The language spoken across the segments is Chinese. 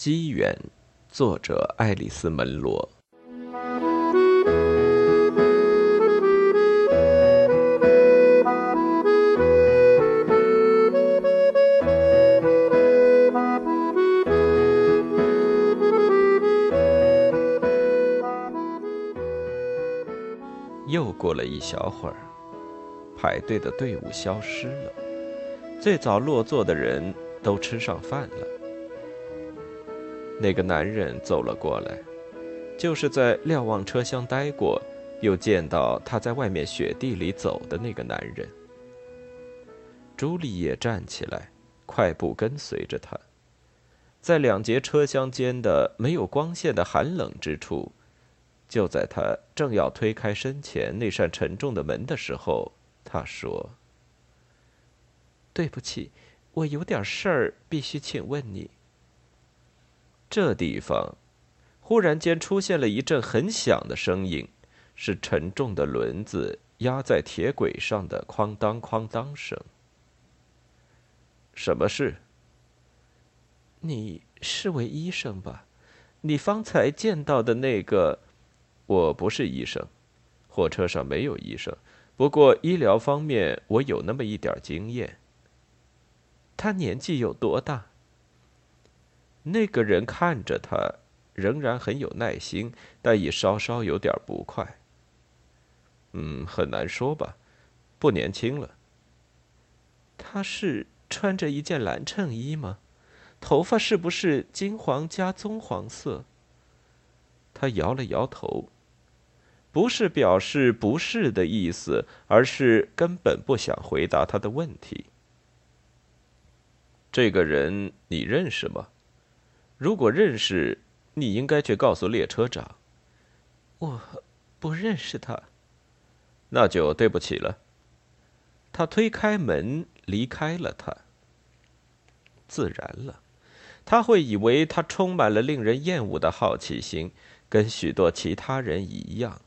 机缘，作者爱丽丝·门罗。又过了一小会儿，排队的队伍消失了，最早落座的人都吃上饭了。那个男人走了过来，就是在瞭望车厢待过，又见到他在外面雪地里走的那个男人。朱丽叶站起来，快步跟随着他，在两节车厢间的没有光线的寒冷之处，就在他正要推开身前那扇沉重的门的时候，他说：“对不起，我有点事儿，必须请问你。”这地方，忽然间出现了一阵很响的声音，是沉重的轮子压在铁轨上的哐当哐当声。什么事？你是位医生吧？你方才见到的那个，我不是医生，火车上没有医生，不过医疗方面我有那么一点经验。他年纪有多大？那个人看着他，仍然很有耐心，但已稍稍有点不快。嗯，很难说吧，不年轻了。他是穿着一件蓝衬衣吗？头发是不是金黄加棕黄色？他摇了摇头，不是表示不是的意思，而是根本不想回答他的问题。这个人你认识吗？如果认识，你应该去告诉列车长。我不认识他，那就对不起了。他推开门离开了。他自然了，他会以为他充满了令人厌恶的好奇心，跟许多其他人一样。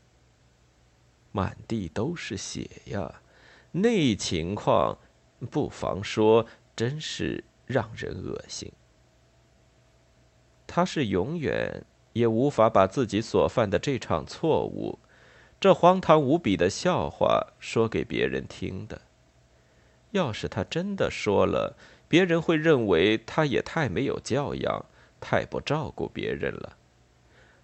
满地都是血呀，那情况，不妨说，真是让人恶心。他是永远也无法把自己所犯的这场错误，这荒唐无比的笑话说给别人听的。要是他真的说了，别人会认为他也太没有教养，太不照顾别人了。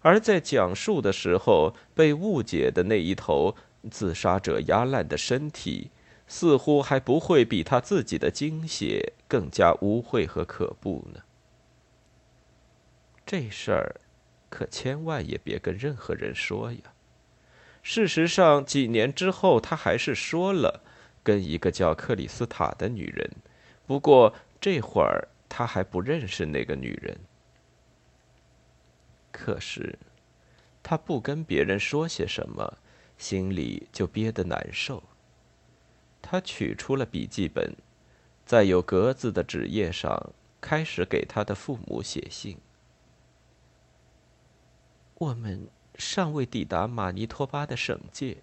而在讲述的时候，被误解的那一头，自杀者压烂的身体，似乎还不会比他自己的精血更加污秽和可怖呢。这事儿，可千万也别跟任何人说呀。事实上，几年之后，他还是说了，跟一个叫克里斯塔的女人。不过这会儿他还不认识那个女人。可是，他不跟别人说些什么，心里就憋得难受。他取出了笔记本，在有格子的纸页上，开始给他的父母写信。我们尚未抵达马尼托巴的省界，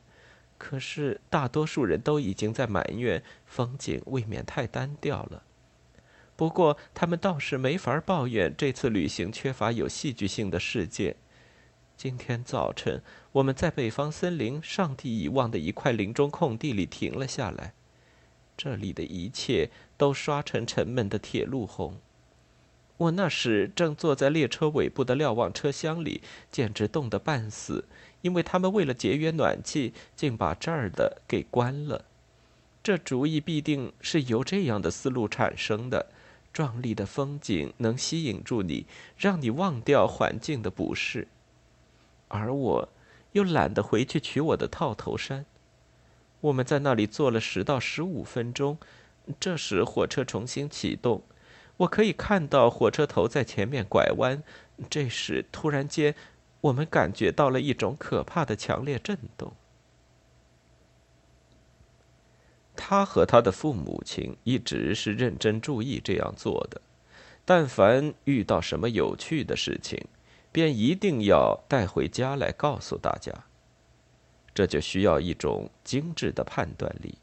可是大多数人都已经在埋怨风景未免太单调了。不过，他们倒是没法抱怨这次旅行缺乏有戏剧性的事件。今天早晨，我们在北方森林上帝遗忘的一块林中空地里停了下来，这里的一切都刷成沉闷的铁路红。我那时正坐在列车尾部的瞭望车厢里，简直冻得半死，因为他们为了节约暖气，竟把这儿的给关了。这主意必定是由这样的思路产生的：壮丽的风景能吸引住你，让你忘掉环境的不适，而我又懒得回去取我的套头衫。我们在那里坐了十到十五分钟，这时火车重新启动。我可以看到火车头在前面拐弯，这时突然间，我们感觉到了一种可怕的强烈震动。他和他的父母亲一直是认真注意这样做的，但凡遇到什么有趣的事情，便一定要带回家来告诉大家。这就需要一种精致的判断力，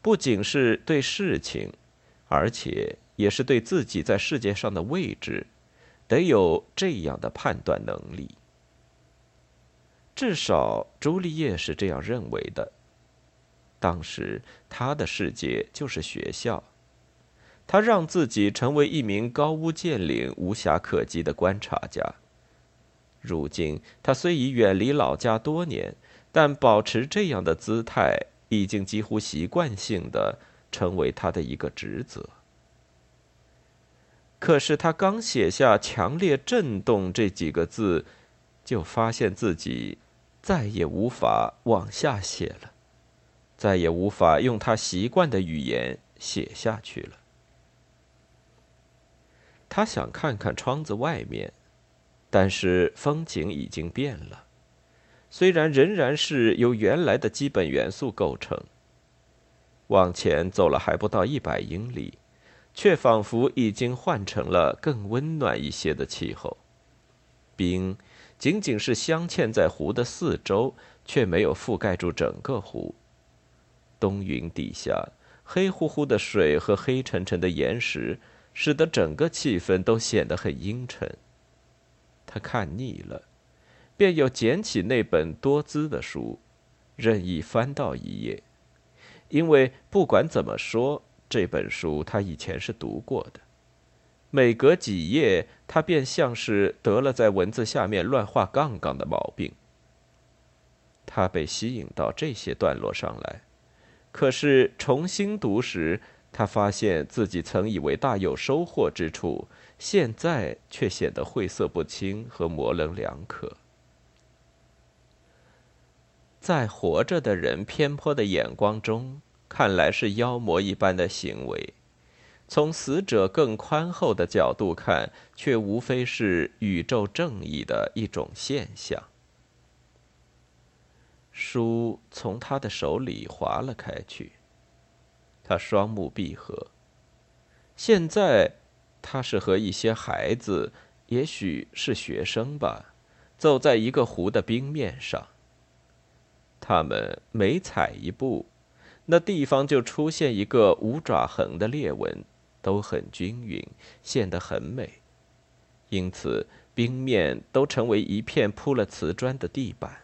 不仅是对事情，而且。也是对自己在世界上的位置，得有这样的判断能力。至少朱丽叶是这样认为的。当时他的世界就是学校，他让自己成为一名高屋建瓴、无暇可击的观察家。如今他虽已远离老家多年，但保持这样的姿态已经几乎习惯性的成为他的一个职责。可是他刚写下“强烈震动”这几个字，就发现自己再也无法往下写了。再也无法用他习惯的语言写下去了。他想看看窗子外面，但是风景已经变了。虽然仍然是由原来的基本元素构成。往前走了还不到一百英里，却仿佛已经换成了更温暖一些的气候。冰仅仅是镶嵌在湖的四周，却没有覆盖住整个湖。冬云底下，黑乎乎的水和黑沉沉的岩石，使得整个气氛都显得很阴沉。他看腻了，便又捡起那本多姿的书，任意翻到一页。因为不管怎么说，这本书他以前是读过的。每隔几页，他便像是得了在文字下面乱画杠杠的毛病。他被吸引到这些段落上来。可是重新读时，他发现自己曾以为大有收获之处，现在却显得晦涩不清和模棱两可。在活着的人偏颇的眼光中，看来是妖魔一般的行为；从死者更宽厚的角度看，却无非是宇宙正义的一种现象。书从他的手里滑了开去。他双目闭合。现在，他是和一些孩子，也许是学生吧，走在一个湖的冰面上。他们每踩一步，那地方就出现一个五爪痕的裂纹，都很均匀，显得很美。因此，冰面都成为一片铺了瓷砖的地板。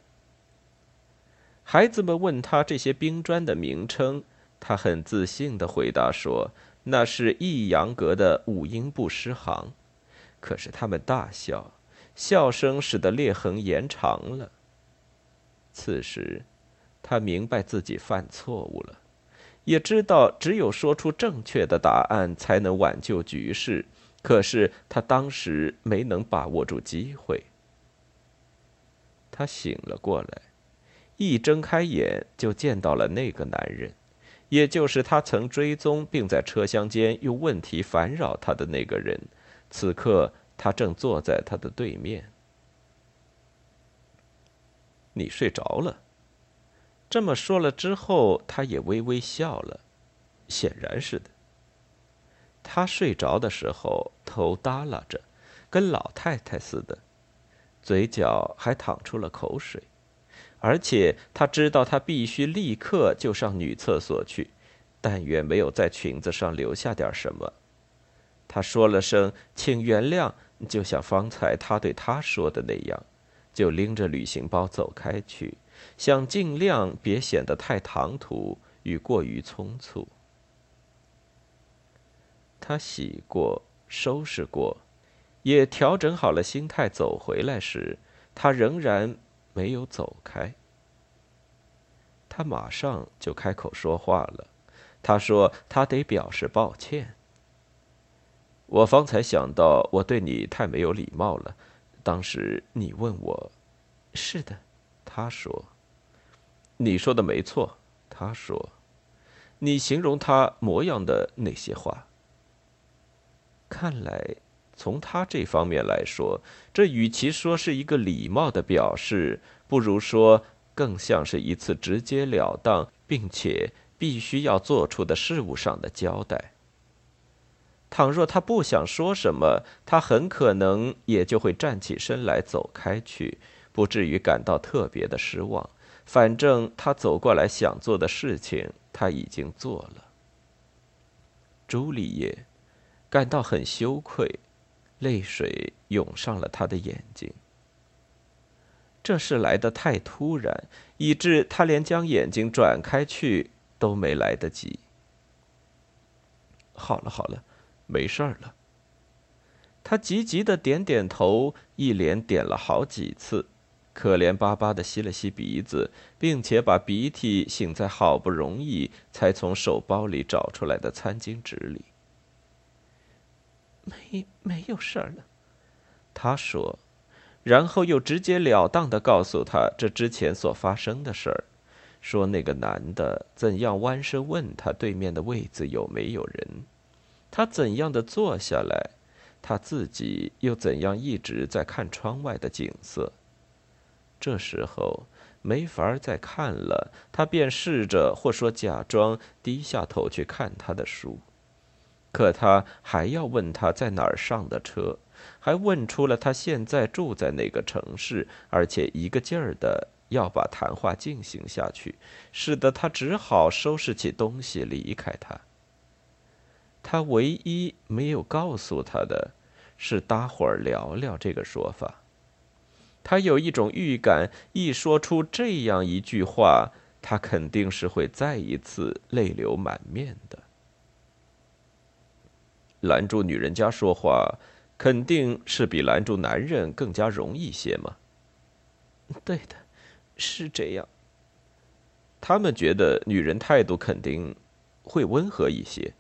孩子们问他这些冰砖的名称，他很自信地回答说：“那是一阳格的五音不失行。”可是他们大笑，笑声使得裂痕延长了。此时，他明白自己犯错误了，也知道只有说出正确的答案才能挽救局势。可是他当时没能把握住机会。他醒了过来。一睁开眼，就见到了那个男人，也就是他曾追踪并在车厢间用问题烦扰他的那个人。此刻，他正坐在他的对面。你睡着了。这么说了之后，他也微微笑了。显然是的。他睡着的时候，头耷拉着，跟老太太似的，嘴角还淌出了口水。而且他知道，他必须立刻就上女厕所去，但愿没有在裙子上留下点什么。他说了声“请原谅”，就像方才他对他说的那样，就拎着旅行包走开去，想尽量别显得太唐突与过于匆促。他洗过，收拾过，也调整好了心态走回来时，他仍然。没有走开，他马上就开口说话了。他说：“他得表示抱歉。我方才想到我对你太没有礼貌了。当时你问我，是的，他说，你说的没错。他说，你形容他模样的那些话，看来。”从他这方面来说，这与其说是一个礼貌的表示，不如说更像是一次直截了当并且必须要做出的事物上的交代。倘若他不想说什么，他很可能也就会站起身来走开去，不至于感到特别的失望。反正他走过来想做的事情，他已经做了。朱丽叶感到很羞愧。泪水涌上了他的眼睛。这事来得太突然，以致他连将眼睛转开去都没来得及。好了好了，没事儿了。他急急的点点头，一连点了好几次，可怜巴巴的吸了吸鼻子，并且把鼻涕擤在好不容易才从手包里找出来的餐巾纸里。没没有事儿了，他说，然后又直截了当的告诉他这之前所发生的事儿，说那个男的怎样弯身问他对面的位子有没有人，他怎样的坐下来。他自己又怎样一直在看窗外的景色？这时候没法再看了，他便试着或说假装低下头去看他的书。可他还要问他在哪儿上的车，还问出了他现在住在哪个城市，而且一个劲儿的要把谈话进行下去，使得他只好收拾起东西离开他。他唯一没有告诉他的。是搭伙儿聊聊这个说法。他有一种预感，一说出这样一句话，他肯定是会再一次泪流满面的。拦住女人家说话，肯定是比拦住男人更加容易些嘛？对的，是这样。他们觉得女人态度肯定会温和一些。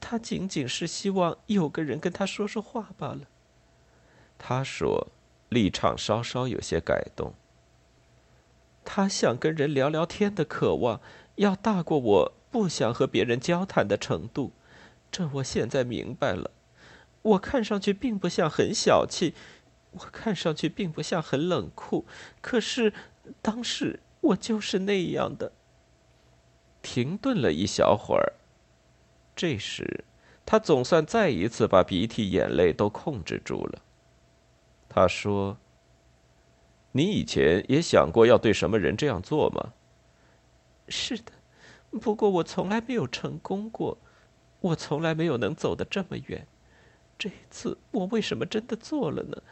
他仅仅是希望有个人跟他说说话罢了。他说，立场稍稍有些改动。他想跟人聊聊天的渴望，要大过我不想和别人交谈的程度。这我现在明白了。我看上去并不像很小气，我看上去并不像很冷酷，可是当时我就是那样的。停顿了一小会儿。这时，他总算再一次把鼻涕眼泪都控制住了。他说：“你以前也想过要对什么人这样做吗？”“是的，不过我从来没有成功过，我从来没有能走得这么远。这一次我为什么真的做了呢？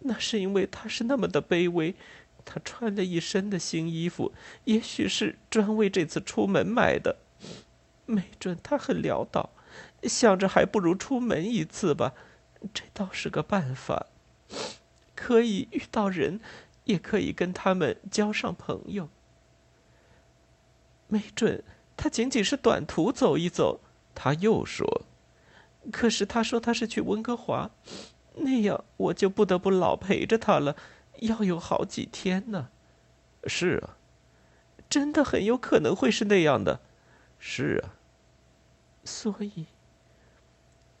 那是因为他是那么的卑微，他穿了一身的新衣服，也许是专为这次出门买的。”没准他很潦倒，想着还不如出门一次吧，这倒是个办法，可以遇到人，也可以跟他们交上朋友。没准他仅仅是短途走一走。他又说：“可是他说他是去温哥华，那样我就不得不老陪着他了，要有好几天呢。”是啊，真的很有可能会是那样的。是啊，所以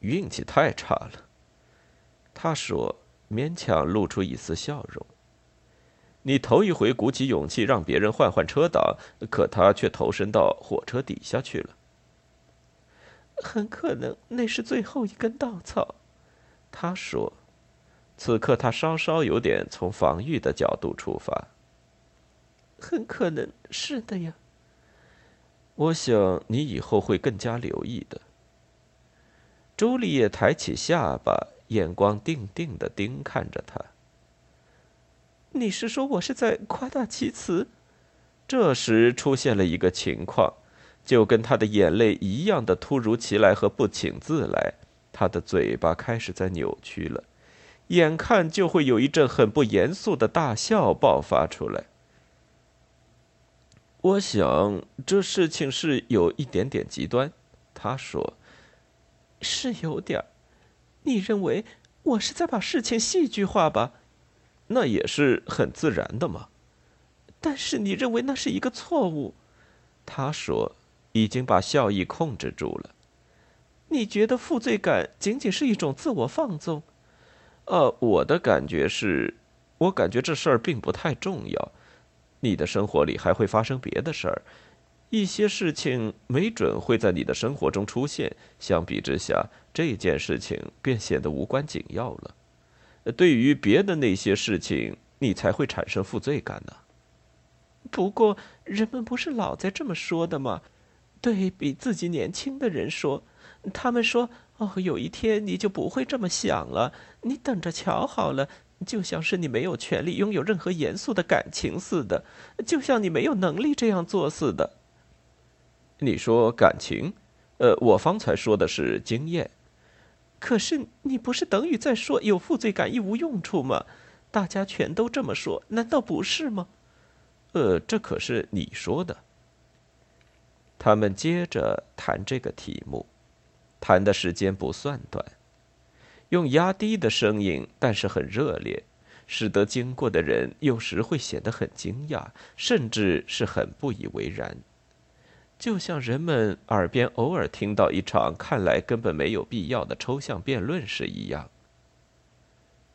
运气太差了。他说，勉强露出一丝笑容。你头一回鼓起勇气让别人换换车挡，可他却投身到火车底下去了。很可能那是最后一根稻草。他说，此刻他稍稍有点从防御的角度出发。很可能是的呀。我想你以后会更加留意的。朱丽叶抬起下巴，眼光定定的盯看着他。你是说我是在夸大其词？这时出现了一个情况，就跟他的眼泪一样的突如其来和不请自来。他的嘴巴开始在扭曲了，眼看就会有一阵很不严肃的大笑爆发出来。我想这事情是有一点点极端，他说：“是有点你认为我是在把事情戏剧化吧？那也是很自然的嘛。但是你认为那是一个错误？”他说：“已经把笑意控制住了。你觉得负罪感仅仅是一种自我放纵？呃，我的感觉是，我感觉这事儿并不太重要。”你的生活里还会发生别的事儿，一些事情没准会在你的生活中出现。相比之下，这件事情便显得无关紧要了。对于别的那些事情，你才会产生负罪感呢。不过，人们不是老在这么说的吗？对比自己年轻的人说，他们说哦，有一天你就不会这么想了。你等着瞧好了，就像是你没有权利拥有任何严肃的感情似的，就像你没有能力这样做似的。你说感情？呃，我方才说的是经验。可是你不是等于在说有负罪感一无用处吗？大家全都这么说，难道不是吗？呃，这可是你说的。他们接着谈这个题目，谈的时间不算短，用压低的声音，但是很热烈，使得经过的人有时会显得很惊讶，甚至是很不以为然。就像人们耳边偶尔听到一场看来根本没有必要的抽象辩论时一样。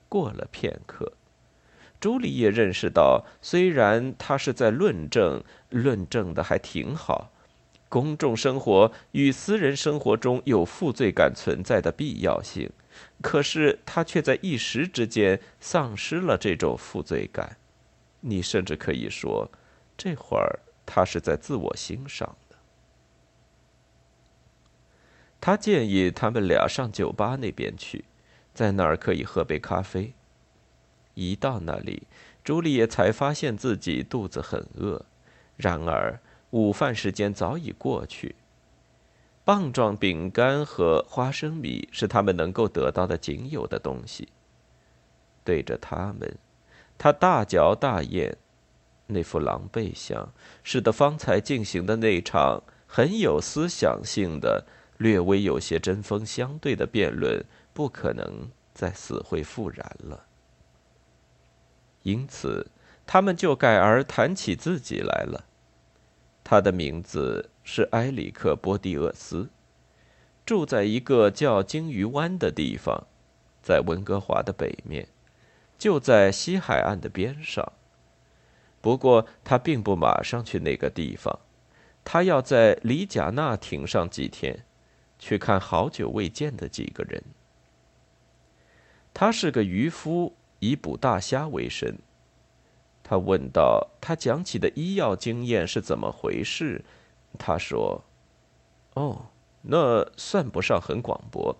过了片刻，朱莉叶认识到，虽然他是在论证，论证的还挺好，公众生活与私人生活中有负罪感存在的必要性，可是他却在一时之间丧失了这种负罪感。你甚至可以说，这会儿他是在自我欣赏。他建议他们俩上酒吧那边去，在那儿可以喝杯咖啡。一到那里，朱丽叶才发现自己肚子很饿。然而午饭时间早已过去。棒状饼干和花生米是他们能够得到的仅有的东西。对着他们，他大嚼大咽，那副狼狈相，使得方才进行的那场很有思想性的。略微有些针锋相对的辩论，不可能再死灰复燃了。因此，他们就改而谈起自己来了。他的名字是埃里克·波蒂厄斯，住在一个叫鲸鱼湾的地方，在温哥华的北面，就在西海岸的边上。不过，他并不马上去那个地方，他要在里贾纳停上几天。去看好久未见的几个人。他是个渔夫，以捕大虾为生。他问道：“他讲起的医药经验是怎么回事？”他说：“哦，那算不上很广博。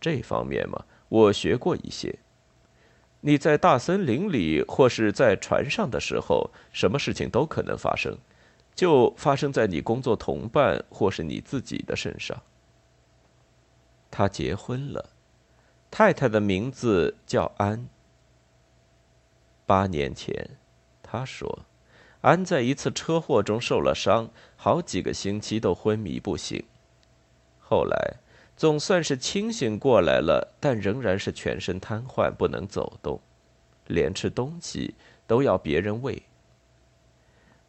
这方面嘛，我学过一些。你在大森林里或是在船上的时候，什么事情都可能发生，就发生在你工作同伴或是你自己的身上。”他结婚了，太太的名字叫安。八年前，他说，安在一次车祸中受了伤，好几个星期都昏迷不醒。后来总算是清醒过来了，但仍然是全身瘫痪，不能走动，连吃东西都要别人喂。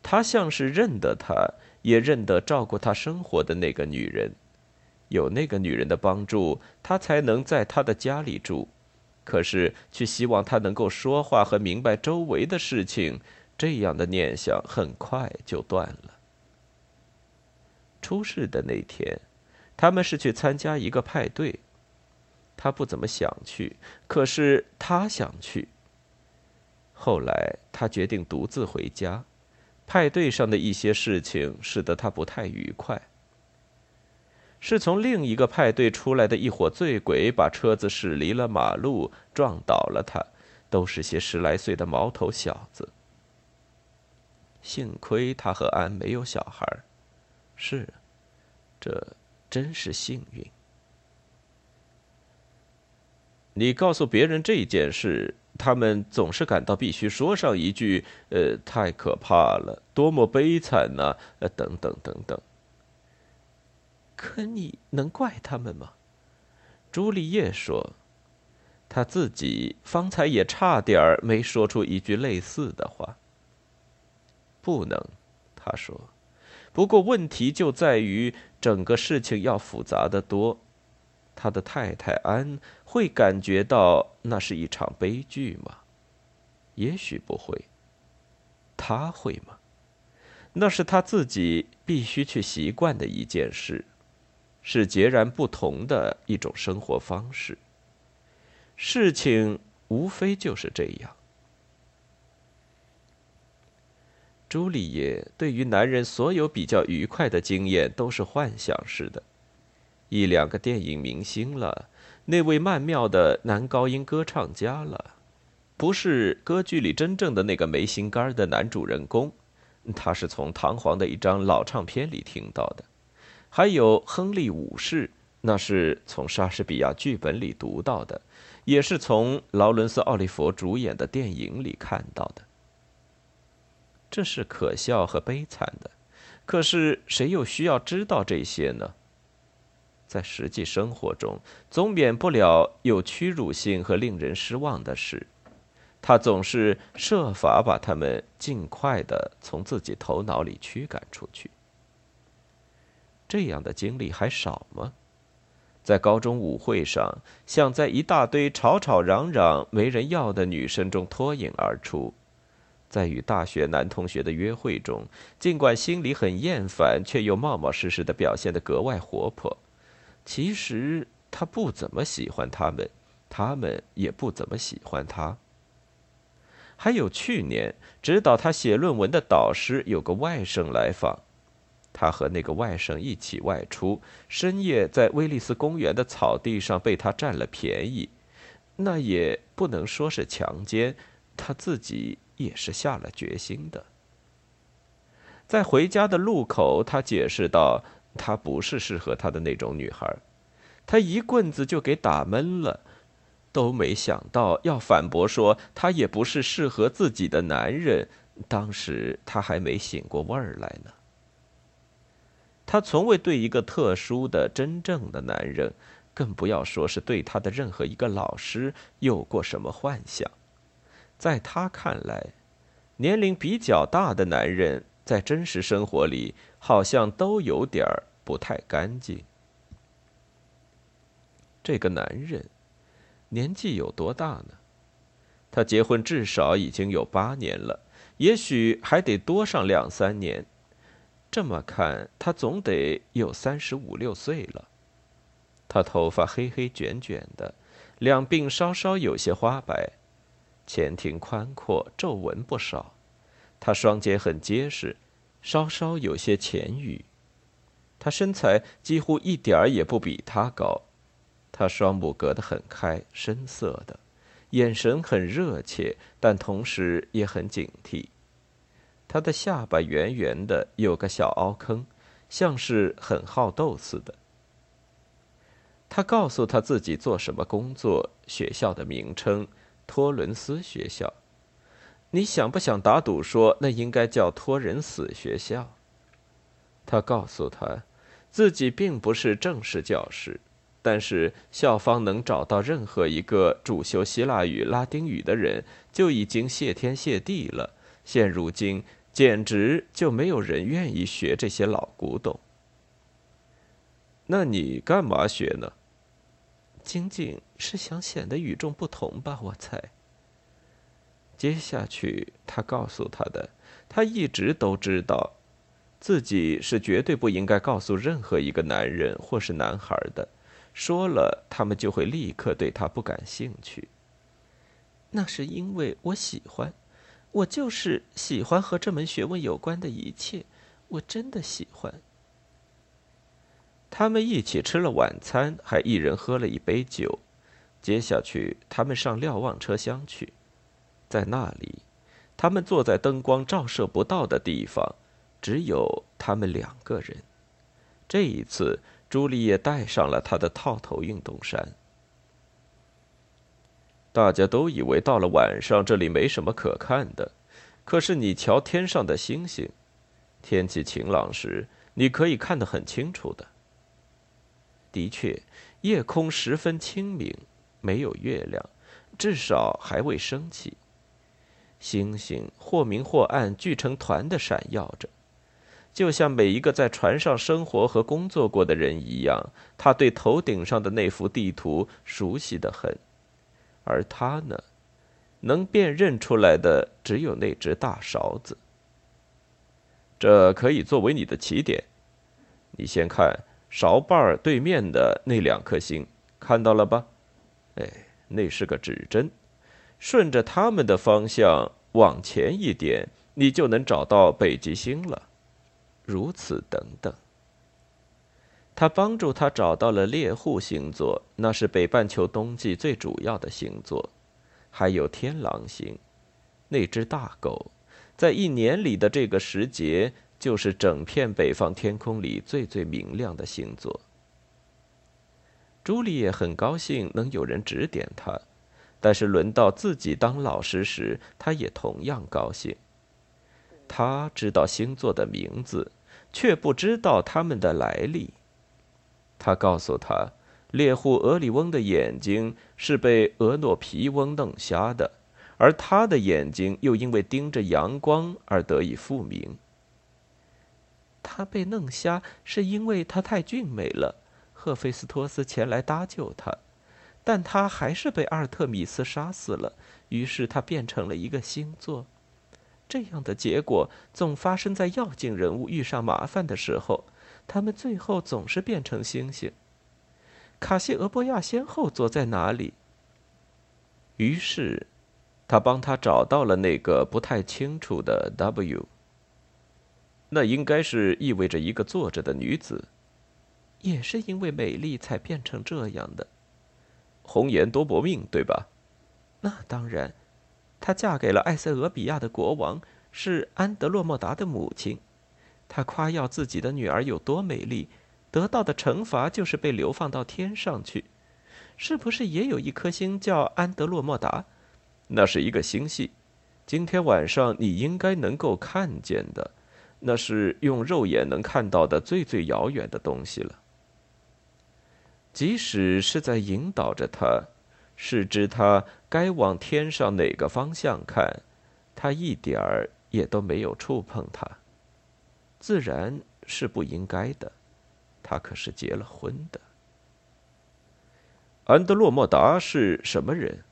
他像是认得他，也认得照顾他生活的那个女人。有那个女人的帮助，他才能在他的家里住。可是，却希望他能够说话和明白周围的事情，这样的念想很快就断了。出事的那天，他们是去参加一个派对。他不怎么想去，可是他想去。后来，他决定独自回家。派对上的一些事情使得他不太愉快。是从另一个派对出来的一伙醉鬼把车子驶离了马路，撞倒了他，都是些十来岁的毛头小子。幸亏他和安没有小孩，是，这真是幸运。你告诉别人这件事，他们总是感到必须说上一句：“呃，太可怕了，多么悲惨呐！”呃，等等等等。可你能怪他们吗？朱丽叶说：“他自己方才也差点儿没说出一句类似的话。”不能，他说。不过问题就在于整个事情要复杂的多。他的太太安会感觉到那是一场悲剧吗？也许不会。他会吗？那是他自己必须去习惯的一件事。是截然不同的一种生活方式。事情无非就是这样。朱丽叶对于男人所有比较愉快的经验都是幻想式的，一两个电影明星了，那位曼妙的男高音歌唱家了，不是歌剧里真正的那个没心肝的男主人公，他是从堂皇的一张老唱片里听到的。还有亨利五世，那是从莎士比亚剧本里读到的，也是从劳伦斯·奥利弗主演的电影里看到的。这是可笑和悲惨的，可是谁又需要知道这些呢？在实际生活中，总免不了有屈辱性和令人失望的事。他总是设法把他们尽快的从自己头脑里驱赶出去。这样的经历还少吗？在高中舞会上，想在一大堆吵吵嚷嚷、没人要的女生中脱颖而出；在与大学男同学的约会中，尽管心里很厌烦，却又冒冒失失的表现得格外活泼。其实他不怎么喜欢他们，他们也不怎么喜欢他。还有去年指导他写论文的导师有个外甥来访，他和那个外甥一起外出，深夜在威利斯公园的草地上被他占了便宜，那也不能说是强奸，他自己也是下了决心的。在回家的路口，他解释道。她不是适合他的那种女孩，他一棍子就给打闷了，都没想到要反驳说他也不是适合自己的男人。当时他还没醒过味儿来呢。他从未对一个特殊的、真正的男人，更不要说是对他的任何一个老师，有过什么幻想。在他看来，年龄比较大的男人。在真实生活里，好像都有点儿不太干净。这个男人年纪有多大呢？他结婚至少已经有八年了，也许还得多上两三年。这么看，他总得有三十五六岁了。他头发黑黑卷卷的，两鬓稍稍有些花白，前庭宽阔，皱纹不少。他双肩很结实，稍稍有些前余。他身材几乎一点儿也不比他高。他双目隔得很开，深色的，眼神很热切，但同时也很警惕。他的下巴圆圆的，有个小凹坑，像是很好斗似的。他告诉他自己做什么工作，学校的名称——托伦斯学校。你想不想打赌说那应该叫托人死学校？他告诉他，自己并不是正式教师，但是校方能找到任何一个主修希腊语、拉丁语的人，就已经谢天谢地了。现如今，简直就没有人愿意学这些老古董。那你干嘛学呢？仅仅是想显得与众不同吧，我猜。接下去，他告诉他的，他一直都知道，自己是绝对不应该告诉任何一个男人或是男孩的，说了，他们就会立刻对他不感兴趣。那是因为我喜欢，我就是喜欢和这门学问有关的一切，我真的喜欢。他们一起吃了晚餐，还一人喝了一杯酒。接下去，他们上瞭望车厢去。在那里，他们坐在灯光照射不到的地方，只有他们两个人。这一次，朱丽叶带上了她的套头运动衫。大家都以为到了晚上这里没什么可看的，可是你瞧天上的星星，天气晴朗时你可以看得很清楚的。的确，夜空十分清明，没有月亮，至少还未升起。星星或明或暗，聚成团的闪耀着，就像每一个在船上生活和工作过的人一样。他对头顶上的那幅地图熟悉的很，而他呢，能辨认出来的只有那只大勺子。这可以作为你的起点。你先看勺把儿对面的那两颗星，看到了吧？哎，那是个指针。顺着他们的方向往前一点，你就能找到北极星了。如此等等。他帮助他找到了猎户星座，那是北半球冬季最主要的星座，还有天狼星，那只大狗，在一年里的这个时节，就是整片北方天空里最最明亮的星座。朱丽叶很高兴能有人指点他，但是轮到自己当老师时，他也同样高兴。他知道星座的名字，却不知道它们的来历。他告诉他，猎户俄里翁的眼睛是被俄诺皮翁弄瞎的，而他的眼睛又因为盯着阳光而得以复明。他被弄瞎是因为他太俊美了，赫菲斯托斯前来搭救他，但他还是被阿尔特米斯杀死了。于是他变成了一个星座。这样的结果总发生在要紧人物遇上麻烦的时候。他们最后总是变成星星。卡西俄波亚先后坐在哪里？于是，他帮他找到了那个不太清楚的 W。那应该是意味着一个坐着的女子。也是因为美丽才变成这样的。红颜多薄命，对吧？那当然。她嫁给了埃塞俄比亚的国王，是安德洛莫达的母亲。他夸耀自己的女儿有多美丽，得到的惩罚就是被流放到天上去。是不是也有一颗星叫安德洛莫达？那是一个星系，今天晚上你应该能够看见的，那是用肉眼能看到的最最遥远的东西了。即使是在引导着他，是知他该往天上哪个方向看，他一点儿也都没有触碰它。自然是不应该的，他可是结了婚的。安德洛莫达是什么人？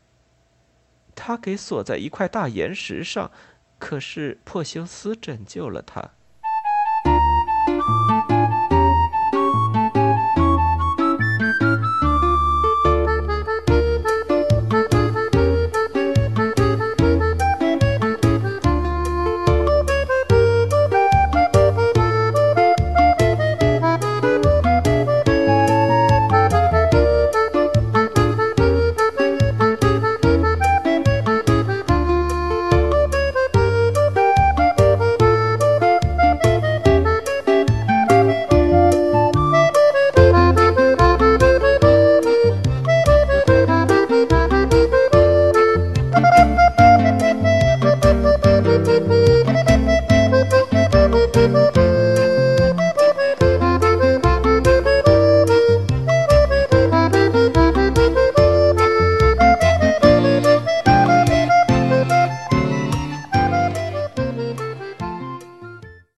他给锁在一块大岩石上，可是珀修斯拯救了他。